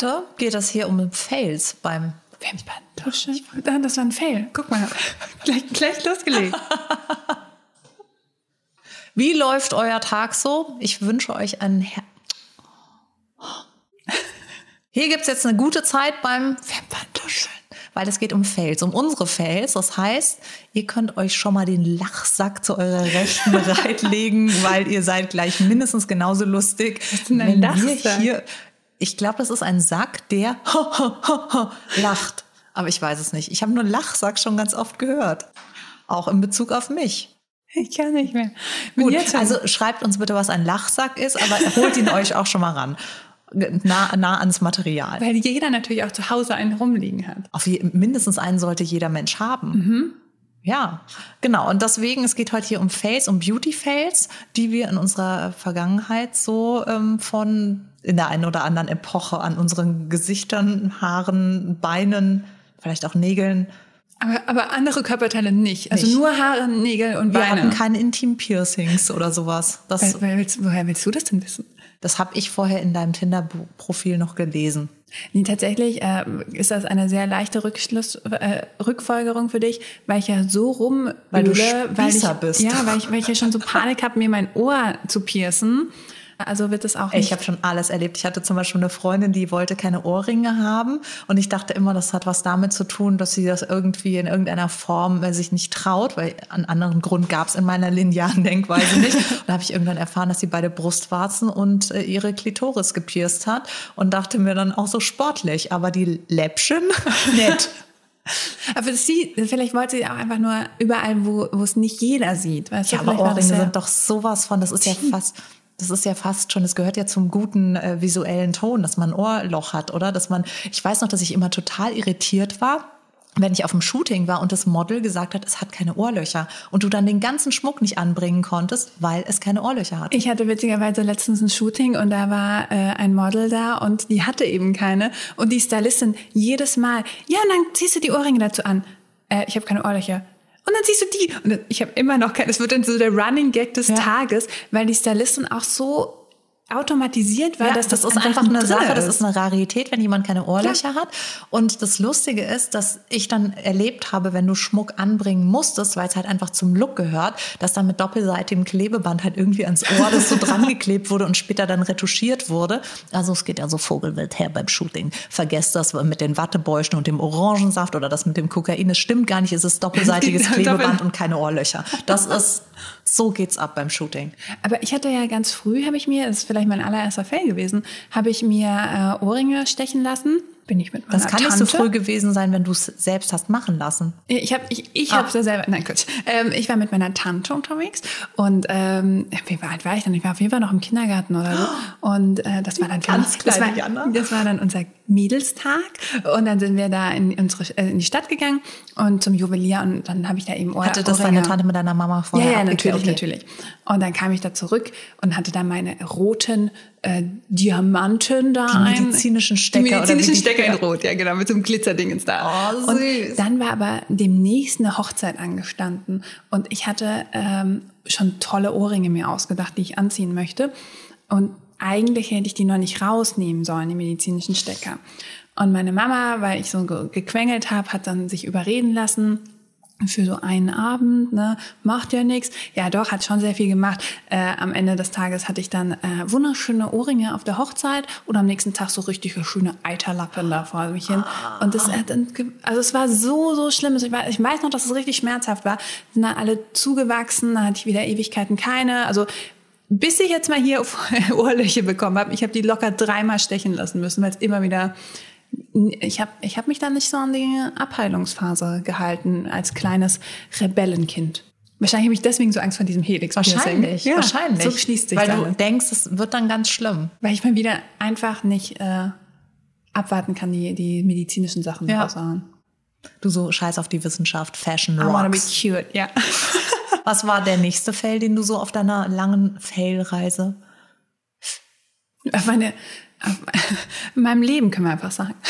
Heute geht es hier um Fails beim Wimperntusche. Das war ein Fail. Guck mal, gleich, gleich losgelegt. Wie läuft euer Tag so? Ich wünsche euch einen Her Hier gibt es jetzt eine gute Zeit beim Wimperntuscheln, weil es geht um Fails, um unsere Fails. Das heißt, ihr könnt euch schon mal den Lachsack zu eurer Rechten bereitlegen, weil ihr seid gleich mindestens genauso lustig. Wenn wir Lachsack? hier Ich glaube, das ist ein Sack, der lacht. Aber ich weiß es nicht. Ich habe nur Lachsack schon ganz oft gehört. Auch in Bezug auf mich. Ich kann nicht mehr. Gut, also schreibt uns bitte, was ein Lachsack ist, aber holt ihn euch auch schon mal ran. Nah, nah ans Material. weil jeder natürlich auch zu Hause einen rumliegen hat. Auf je, mindestens einen sollte jeder Mensch haben. Ja, genau. Und deswegen, es geht heute hier um Fails, um Beauty-Fails, die wir in unserer Vergangenheit so ähm, von in der einen oder anderen Epoche an unseren Gesichtern, Haaren, Beinen, vielleicht auch Nägeln. Aber, aber andere Körperteile nicht. Also Nicht. nur Haare, Nägel und Wir Beine. hatten keine Intim-Piercings oder sowas. Das, Weil, weil, willst, woher willst du das denn wissen? das habe ich vorher in deinem Tinder-Profil noch gelesen. Nee, tatsächlich äh, ist das eine sehr leichte Rückschluss, äh, Rückfolgerung für dich, weil ich ja so rum Weil du öle, weil ich, Spießer bist. Ja, weil ich, weil ich ja schon so Panik habe, mir mein Ohr zu piercen. Also wird es auch nicht. Ich habe schon alles erlebt. Ich hatte zum Beispiel eine Freundin, die wollte keine Ohrringe haben. Und ich dachte immer, das hat was damit zu tun, dass sie das irgendwie in irgendeiner Form äh, sich nicht traut, weil einen anderen Grund gab es in meiner linearen Denkweise nicht. Und da habe ich irgendwann erfahren, dass sie beide Brustwarzen und äh, ihre Klitoris gepierst hat und dachte mir dann auch so sportlich. Aber die Läppchen, nett. aber sie, vielleicht wollte sie auch einfach nur überall, wo, wo es nicht jeder sieht. Weißt Ja, du, aber Ohrringe ja- sind doch sowas von, das ist ja fast, das ist ja fast schon, es gehört ja zum guten äh, visuellen Ton, dass man ein Ohrloch hat, oder? Dass man, ich weiß noch, dass ich immer total irritiert war, wenn ich auf dem Shooting war und das Model gesagt hat, es hat keine Ohrlöcher und du dann den ganzen Schmuck nicht anbringen konntest, weil es keine Ohrlöcher hat. Ich hatte witzigerweise letztens ein Shooting und da war äh, ein Model da und die hatte eben keine. Und die Stylistin jedes Mal, ja, und dann ziehst du die Ohrringe dazu an. Äh, ich habe keine Ohrlöcher. Und dann ziehst du die. Und ich habe immer noch keine. Es wird dann so der Running Gag des Ja. Tages, weil die Stylistin auch so automatisiert war, Ja, dass das, das, ist einfach eine drin Sache, das ist. eine Rarität, wenn jemand keine Ohrlöcher hat. Und das Lustige ist, dass ich dann erlebt habe, wenn du Schmuck anbringen musstest, weil es halt einfach zum Look gehört, dass dann mit doppelseitigem Klebeband halt irgendwie ans Ohr das so dran geklebt wurde und später dann retuschiert wurde. Also es geht ja so vogelwild her beim Shooting. Vergesst das mit den Wattebäuschen und dem Orangensaft oder das mit dem Kokain. Es stimmt gar nicht, es ist doppelseitiges Doppel- Klebeband und keine Ohrlöcher. Das ist, so geht's ab beim Shooting. Aber ich hatte ja ganz früh, habe ich mir, das ist vielleicht mein allererster Fail gewesen, habe ich mir äh, Ohrringe stechen lassen. Bin ich mit meiner Das kann Tante. nicht so früh gewesen sein, wenn du es selbst hast machen lassen. Ich habe ich, ich Ah. hab's ja selber, nein, Quatsch. Ähm, ich war mit meiner Tante unterwegs und ähm, wie alt war ich dann? Ich war auf jeden Fall noch im Kindergarten oder so. Und äh, das war dann Ganz mich- das war, das war dann unser Mädelstag und dann sind wir da in unsere äh, in die Stadt gegangen und zum Juwelier und dann habe ich da eben Ohr, Hatte das Ohrringe. deine Tante mit deiner Mama Ja, vorher ja, abgeklärt? natürlich, Okay. natürlich. Und dann kam ich da zurück und hatte da meine roten äh, Diamanten da Die ein. medizinischen Stecker Die oder medizinischen die- Stecker in Rot, ja genau, mit so einem Glitzerdingens da. Oh, und süß. dann war aber demnächst eine Hochzeit angestanden und ich hatte ähm, schon tolle Ohrringe mir ausgedacht, die ich anziehen möchte. Und eigentlich hätte ich die noch nicht rausnehmen sollen, die medizinischen Stecker. Und meine Mama, weil ich so ge gequengelt habe, hat dann sich überreden lassen, für so einen Abend, ne, macht ja nichts. Ja, doch, hat schon sehr viel gemacht. Äh, am Ende des Tages hatte ich dann äh, wunderschöne Ohrringe auf der Hochzeit und am nächsten Tag so richtige schöne Eiterlappen da vor mich hin. Und das hat dann, ge- also es war so, so schlimm. Ich weiß, ich weiß noch, dass es richtig schmerzhaft war. Sind dann alle zugewachsen, dann hatte ich wieder Ewigkeiten keine. Also bis ich jetzt mal hier Ohrlöcher bekommen habe, ich habe die locker dreimal stechen lassen müssen, weil es immer wieder ich habe ich hab mich da nicht so an die Abheilungsphase gehalten als kleines Rebellenkind. Wahrscheinlich habe ich deswegen so Angst vor diesem helix Wahrscheinlich, ja, wahrscheinlich. So schließt sich Weil dann. du denkst, es wird dann ganz schlimm. Weil ich mal wieder einfach nicht äh, abwarten kann, die, die medizinischen Sachen Ja. raushauen. Du so scheiß auf die Wissenschaft, Fashion I wanna be rocks. cute, ja. Was war der nächste Fail, den du so auf deiner langen Fail-Reise? Meine, in meinem Leben können wir einfach sagen.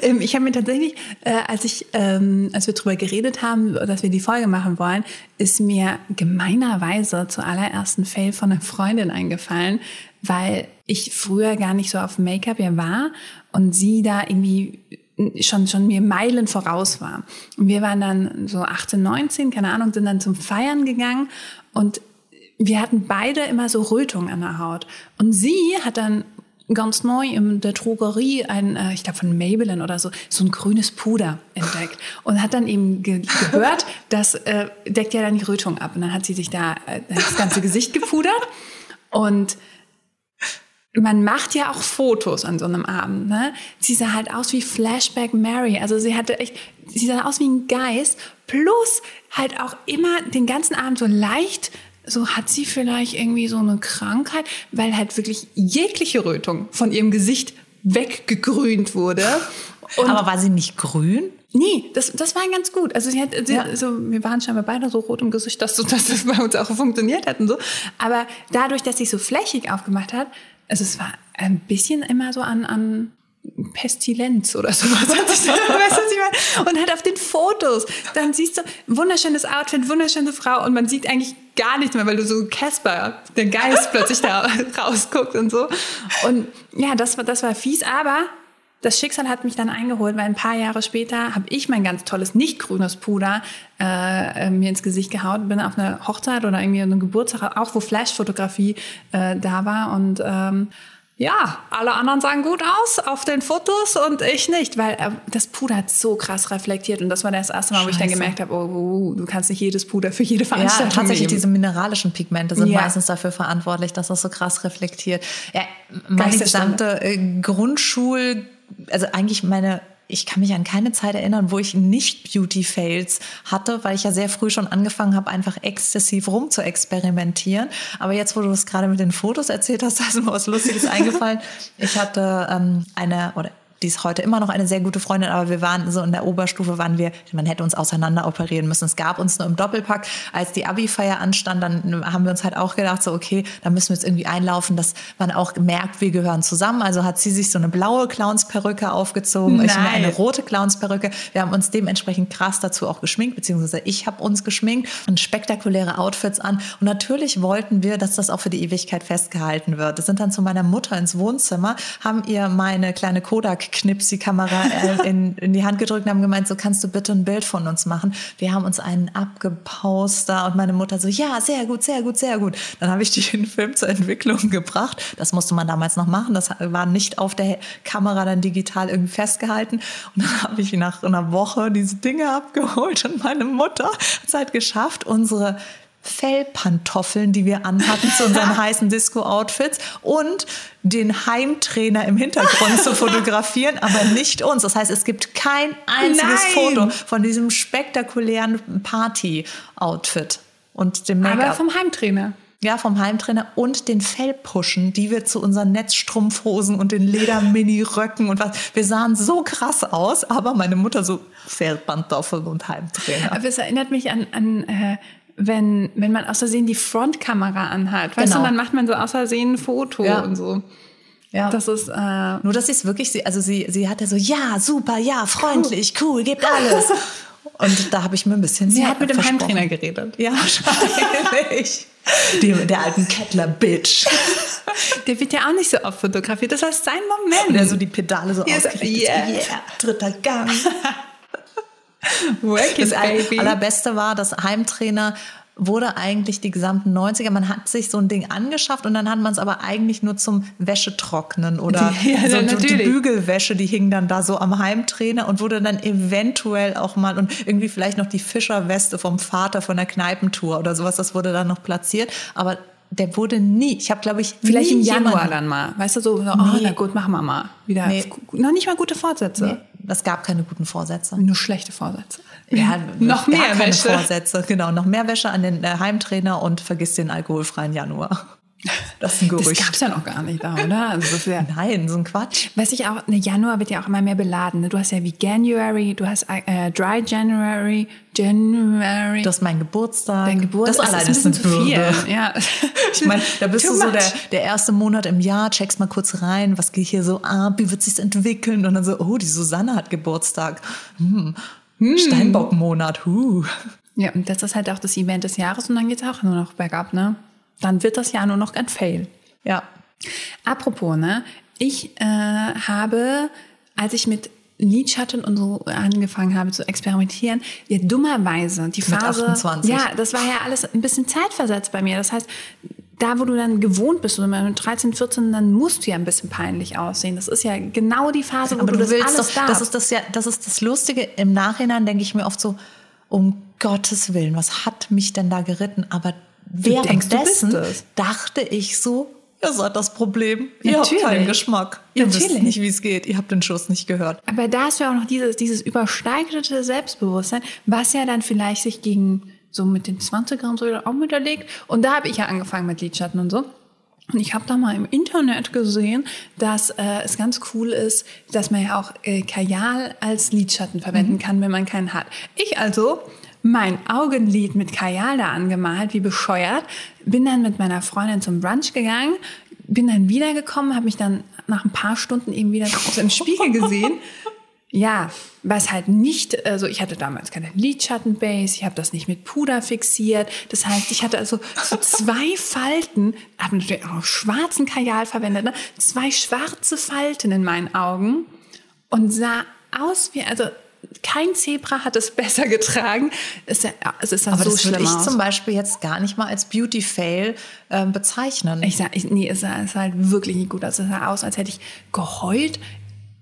Ähm, ich habe mir tatsächlich, äh, als ich, ähm, als wir drüber geredet haben, dass wir die Folge machen wollen, ist mir gemeinerweise zur allerersten Fail von einer Freundin eingefallen. weil ich früher gar nicht so auf Make-up ja war und sie da irgendwie schon, schon mir Meilen voraus war. Und wir waren dann so 18, 19, keine Ahnung, sind dann zum Feiern gegangen und wir hatten beide immer so Rötung an der Haut. Und sie hat dann ganz neu in der Drogerie ein, äh, ich glaube von Maybelline oder so, so ein grünes Puder entdeckt und hat dann eben ge gehört, das äh, deckt ja dann die Rötung ab. Und dann hat sie sich da äh, das ganze Gesicht gepudert und man macht ja auch Fotos an so einem Abend. Ne? Sie sah halt aus wie Flashback Mary. Also sie hatte echt, sie sah aus wie ein Geist. Plus halt auch immer den ganzen Abend so leicht so hat sie vielleicht irgendwie so eine Krankheit, weil halt wirklich jegliche Rötung von ihrem Gesicht weggegrünt wurde. Und Aber war sie nicht grün? Nee, das, das war ganz gut. Also sie hat, sie, ja. so, wir waren scheinbar beide so rot im Gesicht, dass, so, dass das bei uns auch funktioniert hat und so. Aber dadurch, dass sie so flächig aufgemacht hat, also es war ein bisschen immer so an, an Pestilenz oder sowas. weißt du? Und halt auf den Fotos, dann siehst du wunderschönes Outfit, wunderschöne Frau und man sieht eigentlich gar nichts mehr, weil du so Casper, der Geist plötzlich da rausguckt und so. Und ja, das war, das war fies, aber das Schicksal hat mich dann eingeholt, weil ein paar Jahre später habe ich mein ganz tolles nicht grünes Puder äh, mir ins Gesicht gehauen, bin auf einer Hochzeit oder irgendwie einem Geburtstag, auch wo Flashfotografie äh, da war und ähm, ja, alle anderen sahen gut aus auf den Fotos und ich nicht, weil äh, das Puder hat so krass reflektiert und das war das erste Mal, Scheiße. wo ich dann gemerkt habe, oh, oh, du kannst nicht jedes Puder für jede Veranstaltung Ja, tatsächlich nehmen. diese mineralischen Pigmente sind ja. meistens dafür verantwortlich, dass das so krass reflektiert. Ja, meine gesamte äh, Grundschul, also eigentlich meine ich kann mich an keine Zeit erinnern, wo ich nicht Beauty-Fails hatte, weil ich ja sehr früh schon angefangen habe, einfach exzessiv rum zu experimentieren. Aber jetzt, wo du es gerade mit den Fotos erzählt hast, da ist mir was Lustiges eingefallen. Ich hatte ähm, eine, oder die ist heute immer noch eine sehr gute Freundin, aber wir waren so in der Oberstufe, waren wir, man hätte uns auseinander operieren müssen. Es gab uns nur im Doppelpack. Als die Abi-Feier anstand, dann haben wir uns halt auch gedacht, so, okay, da müssen wir jetzt irgendwie einlaufen, dass man auch merkt, wir gehören zusammen. Also hat sie sich so eine blaue Clownsperücke aufgezogen, Nein. ich mir eine rote Clownsperücke. Wir haben uns dementsprechend krass dazu auch geschminkt, beziehungsweise ich habe uns geschminkt und spektakuläre Outfits an. Und natürlich wollten wir, dass das auch für die Ewigkeit festgehalten wird. Wir sind dann zu meiner Mutter ins Wohnzimmer, haben ihr meine kleine Kodak Knips die Kamera äh, in, in die Hand gedrückt und haben gemeint, so kannst du bitte ein Bild von uns machen. Wir haben uns einen abgepaust da und meine Mutter so, ja, sehr gut, sehr gut, sehr gut. Dann habe ich den Film zur Entwicklung gebracht. Das musste man damals noch machen. Das war nicht auf der Kamera dann digital irgendwie festgehalten. Und dann habe ich nach einer Woche diese Dinge abgeholt und meine Mutter hat es halt geschafft, unsere Fellpantoffeln, die wir anhatten zu unseren heißen Disco-Outfits und den Heimtrainer im Hintergrund zu fotografieren, aber nicht uns. Das heißt, es gibt kein einziges Nein. Foto von diesem spektakulären Party-Outfit und dem Make-up. Aber vom Heimtrainer. Ja, vom Heimtrainer und den Fellpuschen, die wir zu unseren Netzstrumpfhosen und den Leder-Mini-Röcken und was. Wir sahen so krass aus, aber meine Mutter so Fellpantoffeln und Heimtrainer. Aber es erinnert mich an, an äh, wenn, wenn man aus Versehen die Frontkamera anhat. Weißt genau. du, dann macht man so aus Versehen ein Foto ja. und so. Ja. Das ist äh, nur, dass sie es wirklich, also sie, sie hat ja so, ja, super, ja, freundlich, cool, cool gibt alles. Und da habe ich mir ein bisschen Sie hat mit dem Heimtrainer geredet. Ja, wahrscheinlich. Die, der alten Kettler-Bitch. Der wird ja auch nicht so oft fotografiert. Das war sein Moment. Der so die Pedale so ausgerichtet. Yeah. yeah, dritter Gang. Work das baby. allerbeste war, dass Heimtrainer wurde eigentlich die gesamten 90er. Man hat sich so ein Ding angeschafft und dann hat man es aber eigentlich nur zum Wäschetrocknen oder ja, so, so die Bügelwäsche, die hing dann da so am Heimtrainer und wurde dann eventuell auch mal und irgendwie vielleicht noch die Fischerweste vom Vater von der Kneipentour oder sowas, das wurde dann noch platziert. Aber der wurde nie, ich habe glaube ich vielleicht im Januar dann mal, weißt du so, oh nee. na gut, machen wir mal wieder. Nee. Noch nicht mal gute Vorsätze. Nee. Es gab keine guten Vorsätze. Nur schlechte Vorsätze. Ja, noch mehr Wäsche. Vorsätze, genau. Noch mehr Wäsche an den äh, Heimtrainer und vergiss den alkoholfreien Januar. Das ist ein Gerücht. Das gab's ja noch gar nicht da, oder? Also ja Nein, so ein Quatsch. Weiß ich auch, ne, Januar wird ja auch immer mehr beladen. Ne? Du hast ja wie January, du hast äh, Dry January, January. Du hast meinen Geburtstag. Dein Geburtstag. Das allein ist, ein ist eine Bürde. Ja. Ich meine, da bist du so der, der erste Monat im Jahr, checkst mal kurz rein, was geht hier so ab, wie wird sich's entwickeln? Und dann so, oh, die Susanne hat Geburtstag. Hm. Hm. Steinbock-Monat, huh. Ja, und das ist halt auch das Event des Jahres und dann geht's auch nur noch bergab, ne? Dann wird das Jahr nur noch ein Fail. Ja. Apropos, ne? Ich äh, habe, als ich mit Lidschatten und so angefangen habe zu experimentieren, ja dummerweise die Phase, 28. ja, das war ja alles ein bisschen zeitversetzt bei mir. Das heißt, da, wo du dann gewohnt bist, oder mit 13, 14, dann musst du ja ein bisschen peinlich aussehen. Das ist ja genau die Phase, wo Aber du, du das willst alles doch, das ist das ja, das ist das Lustige. Im Nachhinein denke ich mir oft so, um Gottes Willen, was hat mich denn da geritten? Aber währenddessen es. dachte ich so, ihr seid das Problem. Ihr Natürlich. habt keinen Geschmack. Ihr wisst Natürlich. nicht, wie es geht. Ihr habt den Schuss nicht gehört. Aber da ist ja auch noch dieses, dieses übersteigerte Selbstbewusstsein, was ja dann vielleicht sich gegen so mit den 20ern so auch widerlegt. Und da habe ich ja angefangen mit Lidschatten und so. Und ich habe da mal im Internet gesehen, dass äh, es ganz cool ist, dass man ja auch äh, Kajal als Lidschatten verwenden kann, wenn man keinen hat. Ich also mein Augenlid mit Kajal da angemalt, wie bescheuert, bin dann mit meiner Freundin zum Brunch gegangen, bin dann wiedergekommen, habe mich dann nach ein paar Stunden eben wieder so im Spiegel gesehen. Ja, was halt nicht, also ich hatte damals keine Lidschattenbase, ich habe das nicht mit Puder fixiert. Das heißt, ich hatte also so zwei Falten, habe natürlich auch schwarzen Kajal verwendet, ne? zwei schwarze Falten in meinen Augen und sah aus wie, also kein Zebra hat es besser getragen. Es, ist- es ist dann Aber so das würde ich aus. zum Beispiel jetzt gar nicht mal als Beauty-Fail ähm, bezeichnen. Ich sag, ich, nee, es sah, es sah halt wirklich nicht gut aus. Es sah aus, als hätte ich geheult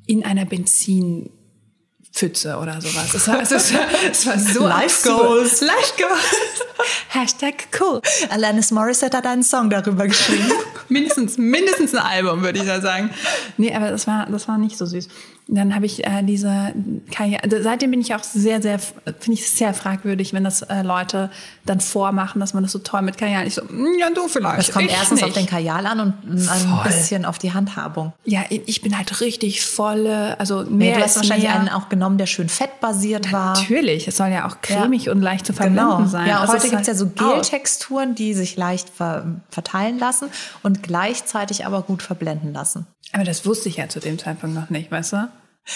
in einer Benzinpfütze oder sowas. Es war, es war, es war so Life goals. Life goals. Hashtag cool. Alanis Morissette hat einen Song darüber geschrieben. mindestens, mindestens ein Album, würde ich da sagen. Nee, aber das war, das war nicht so süß. Dann habe ich äh, diese Karriere, seitdem bin ich auch sehr, sehr, finde ich sehr fragwürdig, wenn das äh, Leute dann vormachen, dass man das so toll mit Kajal. Ich so, "Mm, ja, du vielleicht. Das kommt ich erstens auf nicht." den Kajal an und ein Voll. bisschen auf die Handhabung. Ja, ich bin halt richtig volle, also Nee, mehr du hast wahrscheinlich mehr. einen auch genommen, der schön fettbasiert war. Natürlich, es soll ja auch cremig und leicht zu verwenden Genau. sein. Ja, Also heute gibt es ja so. Geltexturen, die sich leicht ver verteilen lassen und gleichzeitig aber gut verblenden lassen. Aber das wusste ich ja zu dem Zeitpunkt noch nicht, weißt du?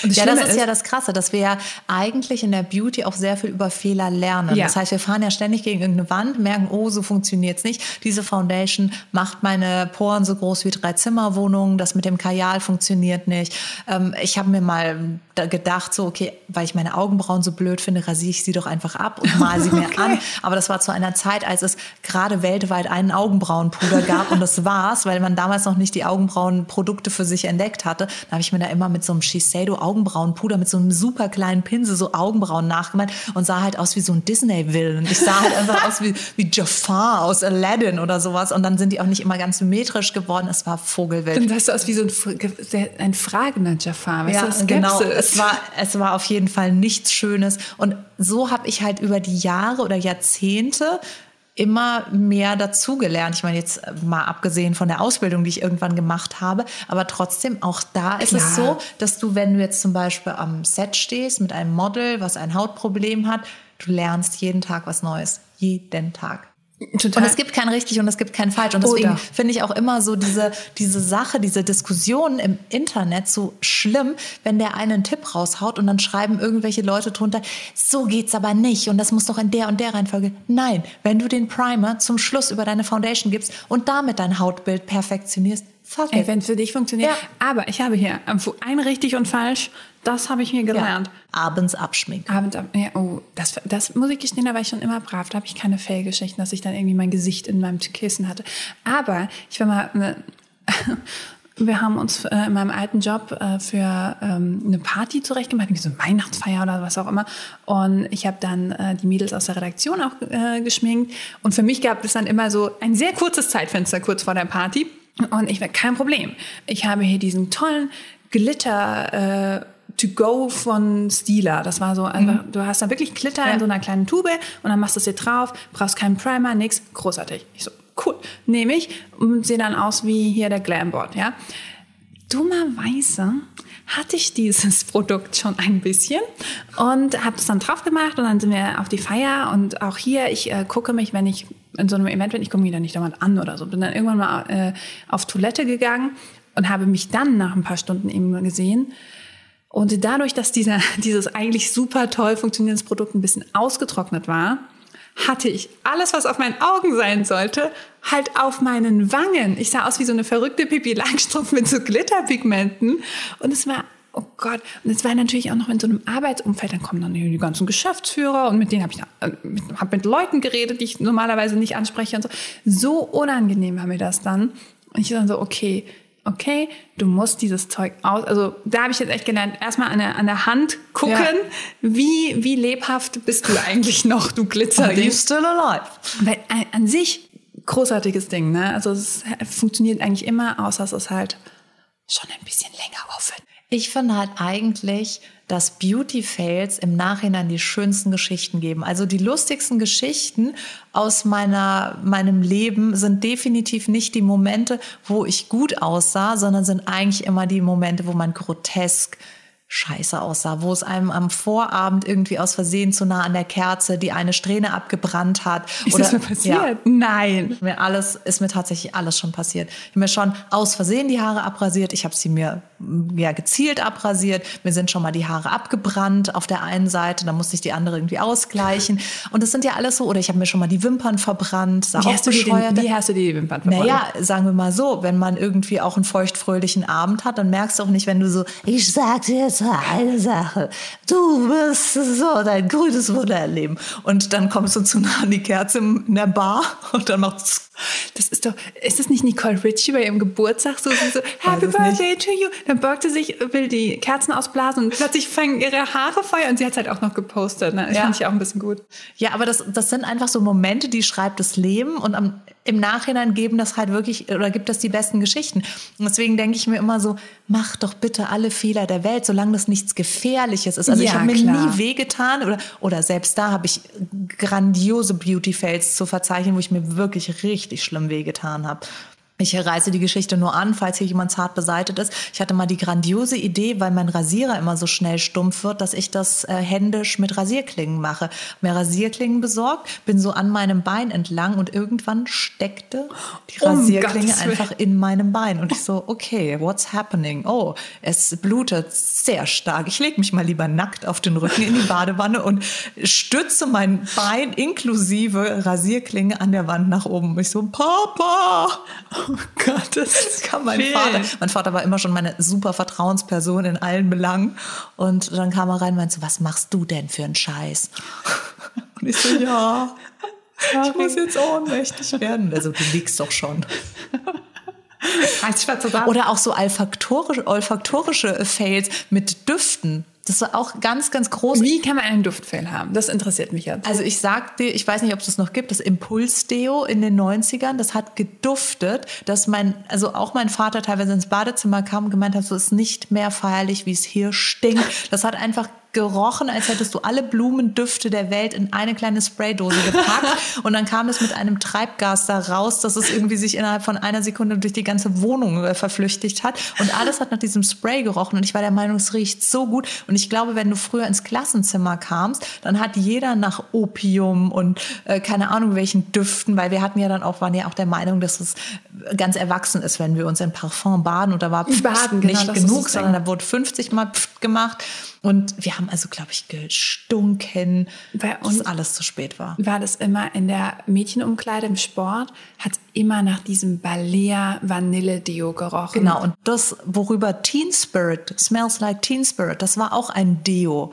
Ja, das Schlimme ist ja das Krasse, dass wir ja eigentlich in der Beauty auch sehr viel über Fehler lernen. Ja. Das heißt, wir fahren ja ständig gegen irgendeine Wand, merken, oh, so funktioniert's nicht. Diese Foundation macht meine Poren so groß wie drei Zimmerwohnungen. Das mit dem Kajal funktioniert nicht. Ähm, ich habe mir mal da gedacht, so, okay, weil ich meine Augenbrauen so blöd finde, rasiere ich sie doch einfach ab und mal sie mir an. Aber das war zu einer Zeit, als es gerade weltweit einen Augenbrauenpuder gab und das war's, weil man damals noch nicht die Augenbrauenprodukte für sich entdeckt hatte. Da habe ich mir da immer mit so einem Shiseido Augenbrauenpuder mit so einem super kleinen Pinsel so Augenbrauen nachgemalt und sah halt aus wie so ein Disney-Villain. Ich sah halt einfach aus wie, wie Jafar aus Aladdin oder sowas und dann sind die auch nicht immer ganz symmetrisch geworden. Es war vogelwild. Dann sahst du aus wie so ein, ein fragender Jafar. Weißt Ja, Skepsis. genau. Es war, es war auf jeden Fall nichts Schönes. Und so habe ich halt über die Jahre oder Jahrzehnte immer mehr dazugelernt. Ich meine, jetzt äh, mal abgesehen von der Ausbildung, die ich irgendwann gemacht habe, aber trotzdem auch da ist es so, dass du, wenn du jetzt zum Beispiel am Set stehst mit einem Model, was ein Hautproblem hat, du lernst jeden Tag was Neues. Jeden Tag. Total. Und es gibt kein richtig und es gibt kein falsch. Und deswegen finde ich auch immer so diese, diese Sache, diese Diskussion im Internet so schlimm, wenn der einen Tipp raushaut und dann schreiben irgendwelche Leute drunter, so geht's aber nicht und das muss doch in der und der Reihenfolge. Nein, wenn du den Primer zum Schluss über deine Foundation gibst und damit dein Hautbild perfektionierst, fuck Ey, wenn es für dich funktioniert. Ja. Aber ich habe hier ein richtig und falsch, das habe ich mir gelernt. Abends abschminken. Abend, ab- ja, oh, das, das muss ich gestehen, da war ich schon immer brav. Da habe ich keine Fellgeschichten, dass ich dann irgendwie mein Gesicht in meinem Kissen hatte. Aber ich war mal, ne, wir haben uns äh, in meinem alten Job äh, für ähm, eine Party zurechtgemacht, irgendwie so eine Weihnachtsfeier oder was auch immer. Und ich habe dann äh, die Mädels aus der Redaktion auch äh, geschminkt. Und für mich gab es dann immer so ein sehr kurzes Zeitfenster kurz vor der Party. Und ich war kein Problem. Ich habe hier diesen tollen Glitter. To Go von Stila. Das war so einfach, du hast da wirklich Glitter Ja. in so einer kleinen Tube und dann machst du es dir drauf, brauchst keinen Primer, nix, großartig. Ich so, cool, nehme ich und sehe dann aus wie hier der Glamboard, ja. Dummerweise hatte ich dieses Produkt schon ein bisschen und habe es dann drauf gemacht und dann sind wir auf die Feier und auch hier, ich äh, gucke mich, wenn ich in so einem Event bin, ich gucke mich da nicht dauernd an oder so, bin dann irgendwann mal äh, auf Toilette gegangen und habe mich dann nach ein paar Stunden eben gesehen und dadurch, dass dieser, dieses eigentlich super toll funktionierendes Produkt ein bisschen ausgetrocknet war, hatte ich alles, was auf meinen Augen sein sollte, halt auf meinen Wangen. Ich sah aus wie so eine verrückte Pipi Langstrumpf mit so Glitterpigmenten. Und es war oh Gott. Und es war natürlich auch noch in so einem Arbeitsumfeld, dann kommen dann die ganzen Geschäftsführer und mit denen habe ich äh, mit, hab mit Leuten geredet, die ich normalerweise nicht anspreche und so. So unangenehm war mir das dann. Und ich dann so, okay, okay, du musst dieses Zeug aus. Also da habe ich jetzt echt gelernt, erstmal an der, an der Hand gucken, ja. wie, wie lebhaft bist du eigentlich noch, du Glitzer. Are you still alive? Weil an, an sich großartiges Ding, ne? Also es funktioniert eigentlich immer, außer es ist halt schon ein bisschen länger aufwendig. Ich finde halt eigentlich, dass Beauty-Fails im Nachhinein die schönsten Geschichten geben. Also die lustigsten Geschichten aus meiner, meinem Leben sind definitiv nicht die Momente, wo ich gut aussah, sondern sind eigentlich immer die Momente, wo man grotesk scheiße aussah, wo es einem am Vorabend irgendwie aus Versehen zu nah an der Kerze die eine Strähne abgebrannt hat. Ist oder, das mir passiert? Ja, Nein. Mir alles, ist mir tatsächlich alles schon passiert. Ich habe mir schon aus Versehen die Haare abrasiert. Ich habe sie mir ja gezielt abrasiert. Mir sind schon mal die Haare abgebrannt auf der einen Seite. Da musste ich die andere irgendwie ausgleichen. Und das sind ja alles so, oder ich habe mir schon mal die Wimpern verbrannt. Sah wie, hast den, wie hast du die Wimpern verbrannt? Naja, sagen wir mal so, wenn man irgendwie auch einen feuchtfröhlichen Abend hat, dann merkst du auch nicht, wenn du so, ich sag dir jetzt eine Sache. Du wirst so dein grünes Wunder erleben. Und dann kommst du zu nah an die Kerze in der Bar und dann macht das ist doch, ist das nicht Nicole Richie bei ihrem Geburtstag so, so Happy Birthday nicht. to you? Dann beugt sie sich, will die Kerzen ausblasen und plötzlich fangen ihre Haare Feuer und sie hat es halt auch noch gepostet. Ne? Das ja. fand ich auch ein bisschen gut. Ja, aber das, das sind einfach so Momente, die schreibt das Leben und am, im Nachhinein geben das halt wirklich oder gibt das die besten Geschichten. Und deswegen denke ich mir immer so, mach doch bitte alle Fehler der Welt, solange das nichts Gefährliches ist. Also ja, ich habe mir klar. nie wehgetan oder, oder selbst da habe ich grandiose Beauty-Fails zu verzeichnen, wo ich mir wirklich richtig schlimm wehgetan habe. Ich reiße die Geschichte nur an, falls hier jemand zart beseitet ist. Ich hatte mal die grandiose Idee, weil mein Rasierer immer so schnell stumpf wird, dass ich das äh, händisch mit Rasierklingen mache. Mir Rasierklingen besorgt, bin so an meinem Bein entlang und irgendwann steckte die Rasierklinge um einfach in meinem Bein. Und ich so, okay, what's happening? Oh, es blutet sehr stark. Ich lege mich mal lieber nackt auf den Rücken in die Badewanne und stütze mein Bein inklusive Rasierklinge an der Wand nach oben. Und ich so, Papa! Oh Gott, das kam mein Viel. Vater. Mein Vater war immer schon meine super Vertrauensperson in allen Belangen. Und dann kam er rein und meinte so, was machst du denn für einen Scheiß? Und ich so, ja, ich muss jetzt ohnmächtig werden. Also du liegst doch schon. Oder auch so olfaktorische, olfaktorische Fails mit Düften. Das war auch ganz, ganz groß. Wie kann man einen Duftfail haben? Das interessiert mich jetzt. Also ich sag dir, ich weiß nicht, ob es das noch gibt, das Impulsdeo in den 90ern, das hat geduftet, dass mein, also auch mein Vater teilweise ins Badezimmer kam und gemeint hat, so ist nicht mehr feierlich, wie es hier stinkt. Das hat einfach gerochen, als hättest du alle Blumendüfte der Welt in eine kleine Spraydose gepackt. und dann kam es mit einem Treibgas da raus, dass es irgendwie sich innerhalb von einer Sekunde durch die ganze Wohnung äh, verflüchtigt hat. Und alles hat nach diesem Spray gerochen. Und ich war der Meinung, es riecht so gut. Und ich glaube, wenn du früher ins Klassenzimmer kamst, dann hat jeder nach Opium und äh, keine Ahnung welchen Düften, weil wir hatten ja dann auch, waren ja auch der Meinung, dass es ganz erwachsen ist, wenn wir uns in Parfum baden. Und da war baden, genau, nicht genug, sondern da wurde 50 Mal Pft gemacht. Und wir haben also, glaube ich, gestunken, Bei uns dass alles zu spät war. War das immer in der Mädchenumkleide im Sport, hat immer nach diesem Balea Vanille Deo gerochen. Genau, und das, worüber Teen Spirit, Smells Like Teen Spirit, das war auch ein Deo.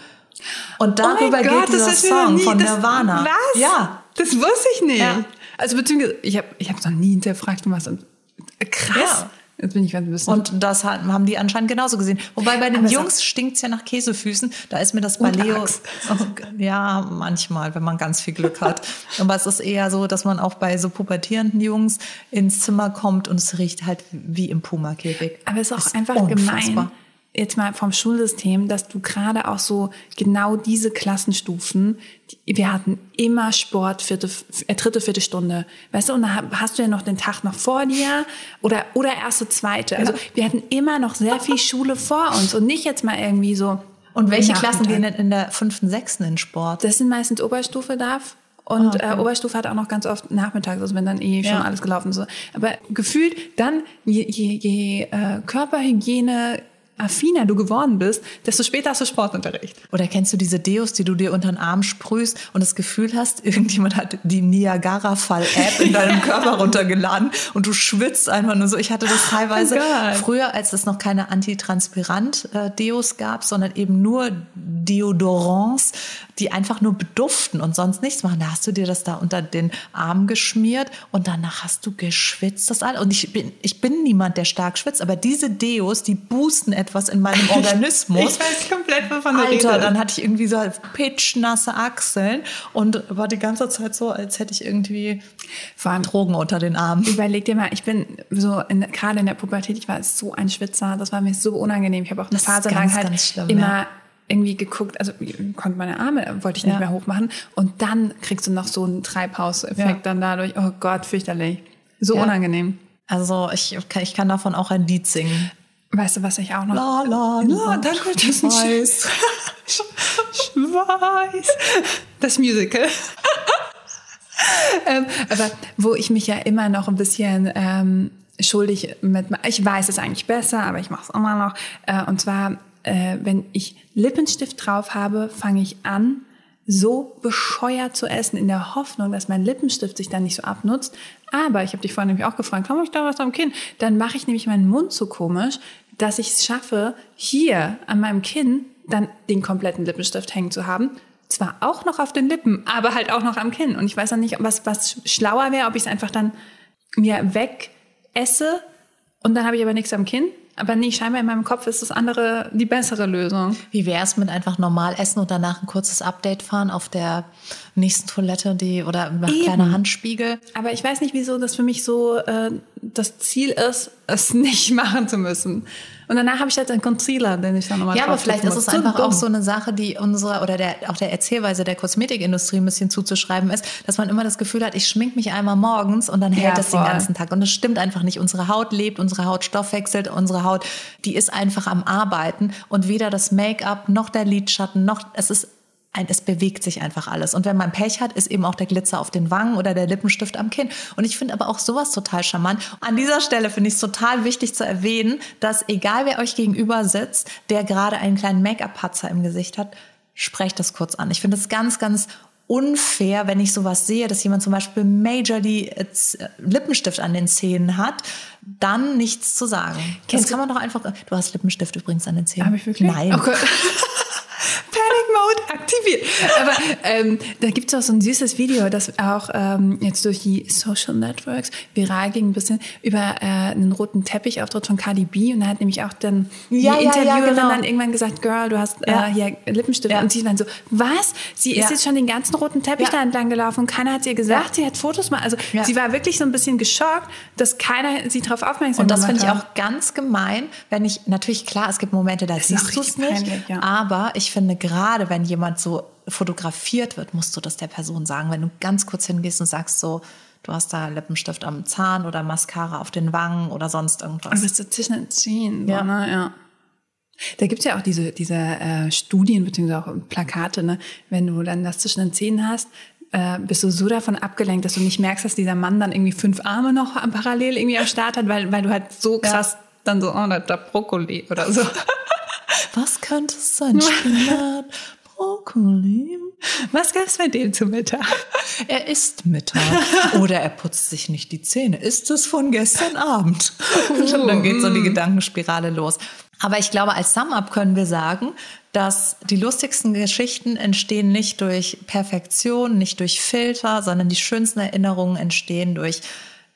Und oh darüber oh geht Gott, dieser Song nie, von Nirvana. Was? Ja. Das wusste ich nicht. Ja. Also beziehungsweise, ich habe ich hab noch nie hinterfragt, was. Krass. Ja. Jetzt bin ich ganz bisschen. Und das haben die anscheinend genauso gesehen. Wobei bei den Jungs stinkt es ja nach Käsefüßen. Da ist mir das bei Leo. Oh, ja, manchmal, wenn man ganz viel Glück hat. Aber es ist eher so, dass man auch bei so pubertierenden Jungs ins Zimmer kommt und es riecht halt wie im Puma-Käfig. Aber es ist auch einfach unfassbar. gemein jetzt mal vom Schulsystem, dass du gerade auch so genau diese Klassenstufen, die, wir hatten immer Sport, vierte, äh, dritte, vierte Stunde, weißt du, und da hast du ja noch den Tag noch vor dir oder, oder erste, zweite. Also wir hatten immer noch sehr viel Schule vor uns und nicht jetzt mal irgendwie so. Und welche Klassen gehen denn in der fünften, sechsten in Sport? Das sind meistens Oberstufe darf. Und oh, okay. äh, Oberstufe hat auch noch ganz oft nachmittags, also wenn dann eh schon ja. alles gelaufen ist. Aber gefühlt dann, je, je, je äh, Körperhygiene affiner du geworden bist, desto später hast du Sportunterricht. Oder kennst du diese Deos, die du dir unter den Arm sprühst und das Gefühl hast, irgendjemand hat die Niagara-Fall-App in deinem Körper runtergeladen und du schwitzt einfach nur so. Ich hatte das teilweise Oh früher, als es noch keine Antitranspirant-Deos gab, sondern eben nur Deodorants, die einfach nur beduften und sonst nichts machen. Da hast du dir das da unter den Arm geschmiert und danach hast du geschwitzt. Das alles. Und ich bin, ich bin niemand, der stark schwitzt, aber diese Deos, die boosten etwas in meinem Organismus. Ich weiß komplett, wovon du redest. dann hatte ich irgendwie so pitchnasse Achseln und war die ganze Zeit so, als hätte ich irgendwie Vor allem, Drogen unter den Armen. Überleg dir mal, ich bin so in, gerade in der Pubertät, ich war so ein Schwitzer, das war mir so unangenehm. Ich habe auch eine Das Phase ganz, lang halt schlimm, immer ja. irgendwie geguckt, also konnte meine Arme, wollte ich nicht Ja. mehr hochmachen. Und dann kriegst du noch so einen Treibhauseffekt Ja. dann dadurch. Oh Gott, fürchterlich. So Ja. unangenehm. Also ich ich kann davon auch ein Lied singen. Weißt du, was ich auch noch... La, la, la, danke, das ist ich weiß. Ich weiß. Das Musical. ähm, aber wo ich mich ja immer noch ein bisschen ähm, schuldig mit, ich weiß es eigentlich besser, aber ich mache es immer noch. Äh, und zwar, äh, wenn ich Lippenstift drauf habe, fange ich an, so bescheuert zu essen, in der Hoffnung, dass mein Lippenstift sich dann nicht so abnutzt. Aber ich habe dich vorhin nämlich auch gefragt, habe ich da was am Kinn? Dann mache ich nämlich meinen Mund so komisch, dass ich es schaffe, hier an meinem Kinn dann den kompletten Lippenstift hängen zu haben. Zwar auch noch auf den Lippen, aber halt auch noch am Kinn. Und ich weiß dann nicht, was, was schlauer wäre, ob ich es einfach dann mir weg esse und dann habe ich aber nichts am Kinn. Aber nee, scheinbar in meinem Kopf ist das andere die bessere Lösung. Wie wäre es mit einfach normal essen und danach ein kurzes Update fahren auf der nächsten Toilette, die oder ein kleiner Handspiegel? Aber ich weiß nicht, wieso das für mich so äh, das Ziel ist, es nicht machen zu müssen. Und danach habe ich halt einen Concealer, den ich dann nochmal Ja, aber vielleicht ist es einfach dumm. auch so eine Sache, die unserer oder der auch der Erzählweise der Kosmetikindustrie ein bisschen zuzuschreiben ist, dass man immer das Gefühl hat, ich schmink mich einmal morgens und dann hält Ja, den voll. ganzen Tag. Und das stimmt einfach nicht. Unsere Haut lebt, unsere Haut stoffwechselt, unsere Haut, die ist einfach am Arbeiten und weder das Make-up noch der Lidschatten noch es ist es bewegt sich einfach alles. Und wenn man Pech hat, ist eben auch der Glitzer auf den Wangen oder der Lippenstift am Kinn. Und ich finde aber auch sowas total charmant. An dieser Stelle finde ich es total wichtig zu erwähnen, dass egal wer euch gegenüber sitzt, der gerade einen kleinen Make-up-Patzer im Gesicht hat, sprecht das kurz an. Ich finde es ganz, ganz unfair, wenn ich sowas sehe, dass jemand zum Beispiel majorly äh, Lippenstift an den Zähnen hat, dann nichts zu sagen. Kennst das kann man doch einfach. Du hast Lippenstift übrigens an den Zähnen. Habe ich wirklich? Nein. Gott. Panic Mode aktiviert. Aber ähm, da gibt es auch so ein süßes Video, das auch ähm, jetzt durch die Social Networks viral ging, ein bisschen über äh, einen roten Teppichauftritt von Cardi B. Und da hat nämlich auch dann die Ja, ja, ja, Interviewerin genau. dann irgendwann gesagt, Girl, du hast Ja. äh, hier Lippenstift. Ja. Und sie dann so, was? Sie ist Ja. jetzt schon den ganzen roten Teppich Ja. da entlang gelaufen und keiner hat ihr gesagt, Ja. sie hat Fotos mal. Also Ja. sie war wirklich so ein bisschen geschockt, dass keiner sie darauf aufmerksam Und das gemacht finde ich hat. auch ganz gemein, wenn ich, natürlich klar, es gibt Momente, da siehst du es nicht. ja. Aber ich finde, gerade wenn jemand so fotografiert wird, musst du das der Person sagen. Wenn du ganz kurz hingehst und sagst so, du hast da Lippenstift am Zahn oder Mascara auf den Wangen oder sonst Aber irgendwas. es ist zwischen den Zehen. So, Ja. ne? ja. Da gibt's ja auch diese, diese äh, Studien beziehungsweise auch Plakate, ne? wenn du dann das zwischen den Zähnen hast, äh, bist du so davon abgelenkt, dass du nicht merkst, dass dieser Mann dann irgendwie fünf Arme noch parallel irgendwie am Start hat, weil, weil du halt so krass dann so, oh, da, da Brokkoli oder so. Was könnte es sein? Spinat, Brokkoli. Was gab's bei dem zu Mittag? Er isst Mittag oder er putzt sich nicht die Zähne. Ist es von gestern Abend? Und dann geht so die Gedankenspirale los. Aber ich glaube, als Sum-Up können wir sagen, dass die lustigsten Geschichten entstehen nicht durch Perfektion, nicht durch Filter, sondern die schönsten Erinnerungen entstehen durch,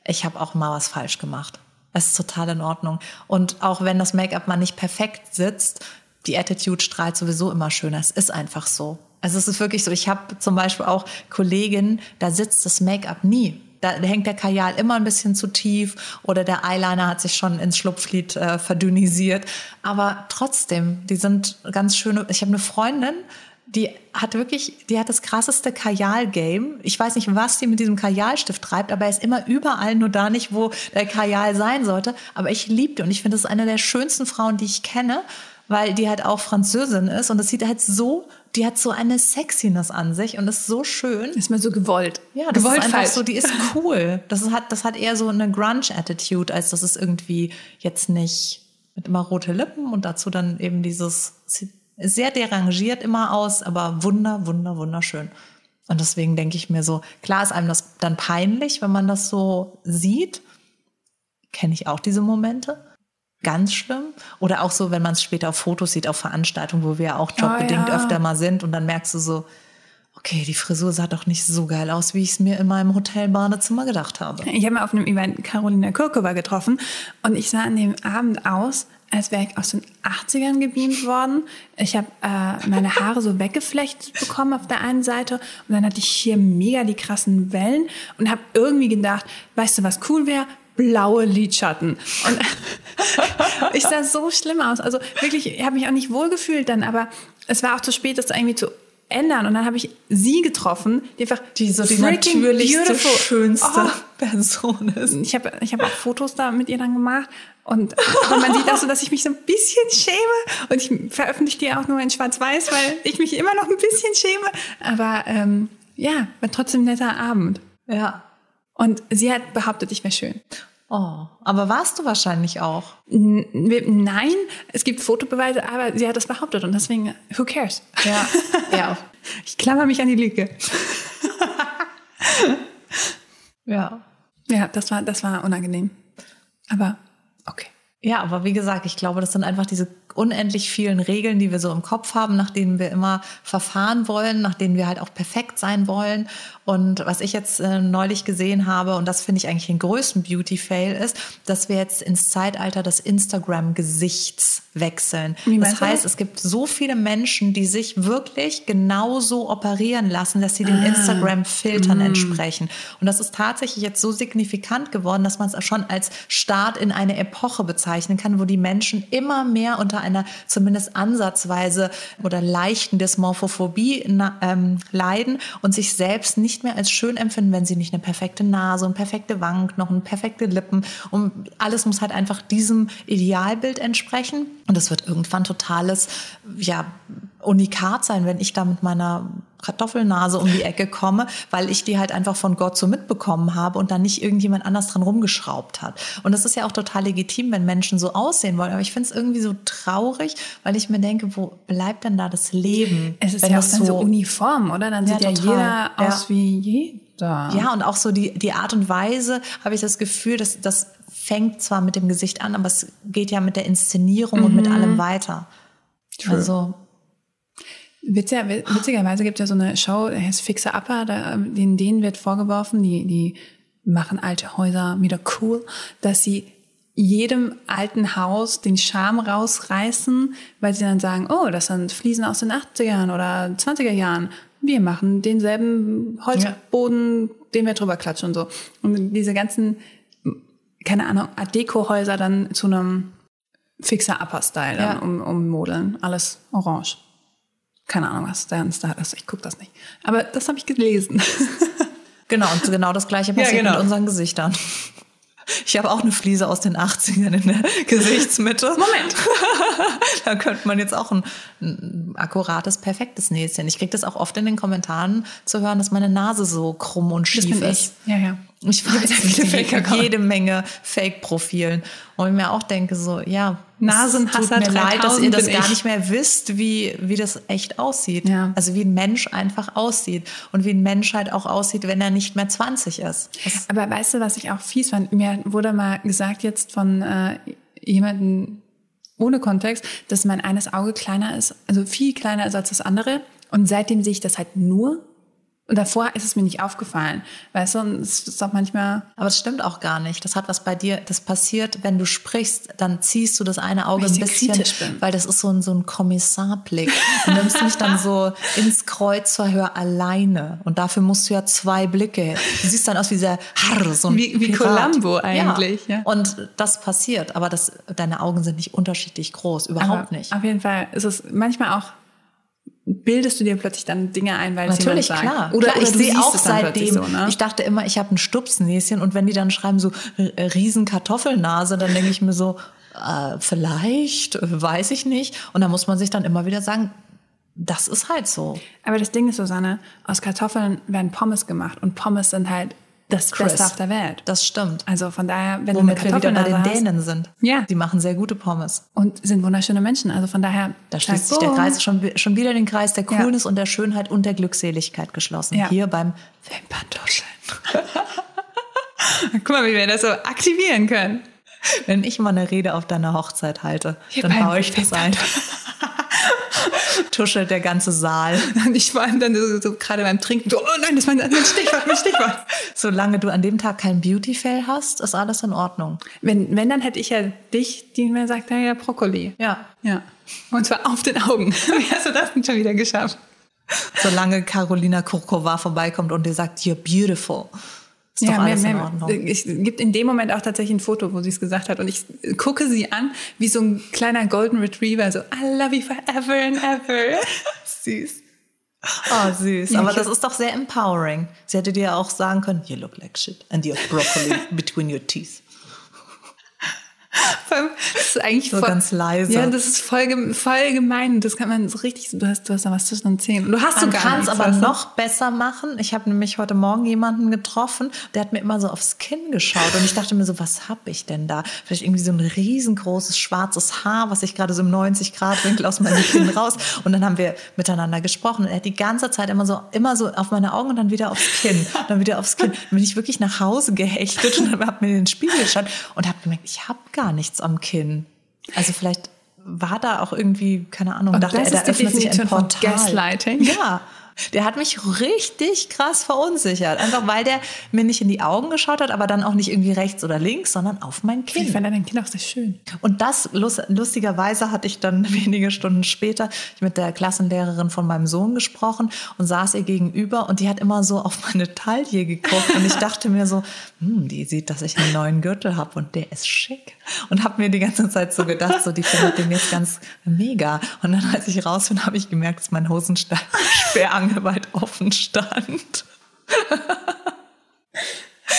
ich habe auch mal was falsch gemacht. Es ist total in Ordnung. Und auch wenn das Make-up mal nicht perfekt sitzt, die Attitude strahlt sowieso immer schöner. Es ist einfach so. Also es ist wirklich so. Ich habe zum Beispiel auch Kolleginnen, da sitzt das Make-up nie. Da hängt der Kajal immer ein bisschen zu tief oder der Eyeliner hat sich schon ins Schlupflied äh, verdünnisiert. Aber trotzdem, die sind ganz schöne. Ich habe eine Freundin, die hat wirklich, die hat das krasseste Kajal-Game. Ich weiß nicht, was die mit diesem Kajalstift treibt, aber er ist immer überall, nur da nicht, wo der Kajal sein sollte. Aber ich liebe die und ich finde, das ist eine der schönsten Frauen, die ich kenne, weil die halt auch Französin ist und das sieht halt so, die hat so eine Sexiness an sich und ist so schön. Ist mal so gewollt. Ja, das gewollt ist einfach falsch. so, die ist cool. Das ist, hat, das hat eher so eine Grunge-Attitude, als dass es irgendwie jetzt nicht mit immer rote Lippen und dazu dann eben dieses, sehr derangiert immer aus, aber wunder, wunder, wunderschön. Und deswegen denke ich mir so, klar ist einem das dann peinlich, wenn man das so sieht. Kenne ich auch diese Momente. Ganz schlimm. Oder auch so, wenn man es später auf Fotos sieht, auf Veranstaltungen, wo wir auch jobbedingt Oh ja. öfter mal sind und dann merkst du so, okay, die Frisur sah doch nicht so geil aus, wie ich es mir in meinem Hotel-Badezimmer gedacht habe. Ich habe mal auf einem Event Carolina Kurkova getroffen und ich sah an dem Abend aus, als wäre ich aus den 80ern gebeamt worden. Ich habe äh, meine Haare so weggeflechtet bekommen auf der einen Seite und dann hatte ich hier mega die krassen Wellen und habe irgendwie gedacht, weißt du, was cool wäre? Blaue Lidschatten. Und ich sah so schlimm aus. Also wirklich, ich habe mich auch nicht wohl gefühlt dann, aber es war auch zu spät, das irgendwie zu ändern. Und dann habe ich sie getroffen, die einfach Die so die natürlichste, beautiful- schönste Oh, Person ist. ich habe ich hab auch Fotos da mit ihr dann gemacht. Und aber man sieht auch so, dass ich mich so ein bisschen schäme. Und ich veröffentliche die auch nur in Schwarz-Weiß, weil ich mich immer noch ein bisschen schäme. Aber ähm, ja, war trotzdem ein netter Abend. Ja. Und sie hat behauptet, ich wäre schön. Oh, aber warst du wahrscheinlich auch. N- Nein, es gibt Fotobeweise, aber sie hat das behauptet und deswegen, who cares? Ja, ja, Ich klammer mich an die Lüge. ja. Ja, das war, das war unangenehm. Aber okay. Ja, aber wie gesagt, ich glaube, das sind einfach diese unendlich vielen Regeln, die wir so im Kopf haben, nach denen wir immer verfahren wollen, nach denen wir halt auch perfekt sein wollen. Und was ich jetzt äh, neulich gesehen habe, und das finde ich eigentlich den größten Beauty-Fail, ist, dass wir jetzt ins Zeitalter des Instagram-Gesichts wechseln. Wie Das heißt, das? es gibt so viele Menschen, die sich wirklich genauso operieren lassen, dass sie den Ah. Instagram-Filtern Mm. entsprechen. Und das ist tatsächlich jetzt so signifikant geworden, dass man es schon als Start in eine Epoche bezeichnen kann, wo die Menschen immer mehr unter einer zumindest ansatzweise oder leichten Dysmorphophobie ähm, leiden und sich selbst nicht mehr als schön empfinden, wenn sie nicht eine perfekte Nase und perfekte Wangenknochen, perfekte Lippen und alles muss halt einfach diesem Idealbild entsprechen. Und das wird irgendwann totales, ja, Unikat sein, wenn ich da mit meiner Kartoffelnase um die Ecke komme, weil ich die halt einfach von Gott so mitbekommen habe und dann nicht irgendjemand anders dran rumgeschraubt hat. Und das ist ja auch total legitim, wenn Menschen so aussehen wollen. Aber ich finde es irgendwie so traurig, weil ich mir denke, wo bleibt denn da das Leben? Es ist wenn ja auch dann so, uniform, oder? Dann Ja, sieht ja total. jeder Ja. aus wie jeder. Ja, und auch so die, die Art und Weise, habe ich das Gefühl, dass das fängt zwar mit dem Gesicht an, aber es geht ja mit der Inszenierung und mit allem weiter. True. Also, Witziger, witzigerweise gibt es ja so eine Show, die heißt Fixer Upper, da, in denen wird vorgeworfen, die, die machen alte Häuser wieder cool, dass sie jedem alten Haus den Charme rausreißen, weil sie dann sagen, oh, das sind Fliesen aus den 80ern oder 20er Jahren. Wir machen denselben Holzboden, den wir drüber klatschen und so. Und diese ganzen, keine Ahnung, Art Deco-Häuser dann zu einem Fixer Upper Style Ja. um, ummodeln. Alles orange. Keine Ahnung, was deren Style ist. Ich gucke das nicht. Aber das habe ich gelesen. genau, und genau das gleiche passiert genau. mit unseren Gesichtern. Ich habe auch eine Fliese aus den 80ern in der Gesichtsmitte. Moment. da könnte man jetzt auch ein, ein akkurates, perfektes Näschen. Ich kriege das auch oft in den Kommentaren zu hören, dass meine Nase so krumm und schief ist. ich. Ja, ja. Ich weiß viele Fake-Accounts. jede Menge Fake-Profilen. Und ich mir auch denke so, ja, Nasenhasser tut mir leid, dass ihr 3000 das gar ich. nicht mehr wisst, wie, wie das echt aussieht. Ja. Also wie ein Mensch einfach aussieht. Und wie ein Mensch halt auch aussieht, wenn er nicht mehr 20 ist. Das, Aber weißt du, was ich auch fies fand? Mir wurde mal gesagt jetzt von äh, jemandem ohne Kontext, dass mein eines Auge kleiner ist, also viel kleiner ist als das andere. Und seitdem sehe ich das halt nur. Und davor ist es mir nicht aufgefallen. Weißt du, und es ist auch manchmal, aber es stimmt auch gar nicht. Das hat was bei dir, das passiert, wenn du sprichst, dann ziehst du das eine Auge ein bisschen, weil das ist so ein, so ein Kommissarblick. Du nimmst mich dann so ins Kreuzverhör alleine. Und dafür musst du ja zwei Blicke. Du siehst dann aus wie dieser Harr, so ein Wie- wie. Columbo eigentlich, ja. Und das passiert, aber das, deine Augen sind nicht unterschiedlich groß, überhaupt aber nicht. auf jeden Fall ist es manchmal auch, bildest du dir plötzlich dann Dinge ein, weil Natürlich, jemand sagt. klar. Oder, klar, oder ich sehe auch seitdem, so, ne? ich dachte immer, ich habe ein Stupsnäschen und wenn die dann schreiben so äh, riesen Kartoffelnase, dann denke ich mir so, äh, vielleicht, äh, weiß ich nicht. Und da muss man sich dann immer wieder sagen, das ist halt so. Aber das Ding ist, Susanne, aus Kartoffeln werden Pommes gemacht und Pommes sind halt das Chris. Beste auf der Welt. Das stimmt. Also von daher, wenn Womit du wir eine wieder bei den hast Dänen sind. Ja. Die machen sehr gute Pommes. und sind wunderschöne Menschen. Also von daher, Da schließt sich der. Kreis schon, schon wieder den Kreis der Ja. Coolness und der Schönheit und der Glückseligkeit geschlossen. Ja. Hier beim Wimperntuscheln. Guck mal, wie wir das so aktivieren können. Wenn ich mal eine Rede auf deiner Hochzeit halte, Hier dann baue ich das ein. Tuschelt der ganze Saal. Und ich allem dann so, so gerade beim Trinken, so, oh nein, das ist mein, mein Stichwort, mein Stichwort. Solange du an dem Tag kein Beauty-Fail hast, ist alles in Ordnung. Wenn, wenn, dann hätte ich ja dich, die mir sagt, ja, ja, Brokkoli. Ja. Ja. Und zwar auf den Augen. Wie hast du das denn schon wieder geschafft? Solange Carolina Kurkova vorbeikommt und dir sagt, you're beautiful. Ist alles in Ordnung. Es gibt in dem Moment auch tatsächlich ein Foto, wo sie es gesagt hat. Und ich gucke sie an, wie so ein kleiner Golden Retriever, so, I love you forever and ever. Süß. Oh, süß. Ja, Aber ich- das ist doch sehr empowering. Sie hätte dir auch sagen können, you look like shit and you have broccoli between your teeth. Das ist eigentlich So voll, ganz leise. Ja, das ist voll, voll gemein. Das kann man so richtig, du hast, du hast da was zwischen den Zähnen. Und du hast Man sogar kann es nichts, aber du? noch besser machen. Ich habe nämlich heute Morgen jemanden getroffen, der hat mir immer so aufs Kinn geschaut und ich dachte mir so, was hab ich denn da? Vielleicht irgendwie so ein riesengroßes schwarzes Haar, was ich gerade so im 90 Grad Winkel aus meinem Kinn raus. Und dann haben wir miteinander gesprochen und er hat die ganze Zeit immer so, immer so auf meine Augen und dann wieder aufs Kinn, dann wieder aufs Kinn. Dann bin ich wirklich nach Hause gehechtet und habe mir in den Spiegel geschaut und habe gemerkt, ich habe gar nichts am Kinn. Also vielleicht war da auch irgendwie, keine Ahnung, Und dachte das er, da öffnet sich ein Portal. Gaslighting. Ja. Der hat mich richtig krass verunsichert. Einfach weil der mir nicht in die Augen geschaut hat, aber dann auch nicht irgendwie rechts oder links, sondern auf mein Ich Kinn. fand dein Kind auch sehr schön. Und das, lust- lustigerweise, hatte ich dann wenige Stunden später mit der Klassenlehrerin von meinem Sohn gesprochen und saß ihr gegenüber und die hat immer so auf meine Taille geguckt und ich dachte mir so, hm, die sieht, dass ich einen neuen Gürtel habe und der ist schick. Und habe mir die ganze Zeit so gedacht, so die findet den jetzt ganz mega. Und dann, als ich raus bin, habe ich gemerkt, dass mein Hosenstall sperrangelweit offen stand.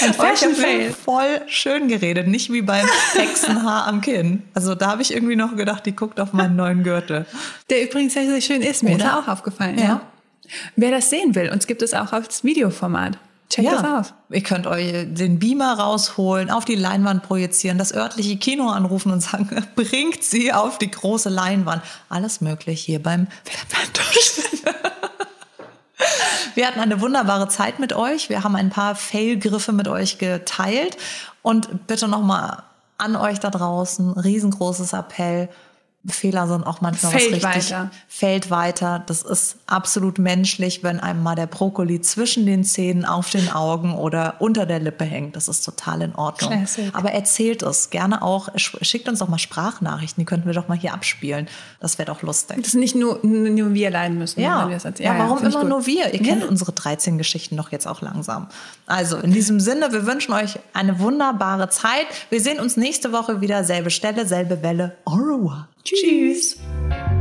Ein ich Fashion habe Fail. voll schön geredet, nicht wie beim Hexenhaar am Kinn. Also da habe ich irgendwie noch gedacht, die guckt auf meinen neuen Gürtel. Der übrigens sehr, sehr schön ist. Mir ist Oder? er auch aufgefallen. Ja. Ja. Wer das sehen will, uns gibt es auch als Videoformat. Check das aus. Ihr könnt euch den Beamer rausholen, auf die Leinwand projizieren, das örtliche Kino anrufen und sagen, bringt sie auf die große Leinwand. Alles möglich hier beim Wir hatten eine wunderbare Zeit mit euch. Wir haben ein paar Fail-Griffe mit euch geteilt. Und bitte nochmal an euch da draußen, riesengroßes Appell. Fehler sind auch manchmal Fällt was richtig. weiter. Fällt weiter. Das ist absolut menschlich, wenn einem mal der Brokkoli zwischen den Zähnen, auf den Augen oder unter der Lippe hängt. Das ist total in Ordnung. Classic. Aber erzählt es gerne auch. Sch- Schickt uns doch mal Sprachnachrichten. Die könnten wir doch mal hier abspielen. Das wäre doch lustig. Dass nicht nur, nur wir leiden müssen. Ja, wenn wir das erzählen. ja, warum immer nur wir? Ihr kennt Ja. unsere 13 Geschichten doch jetzt auch langsam. Also in diesem Sinne, wir wünschen euch eine wunderbare Zeit. Wir sehen uns nächste Woche wieder, selbe Stelle, selbe Welle. Au revoir. Tschüss. Tschüss.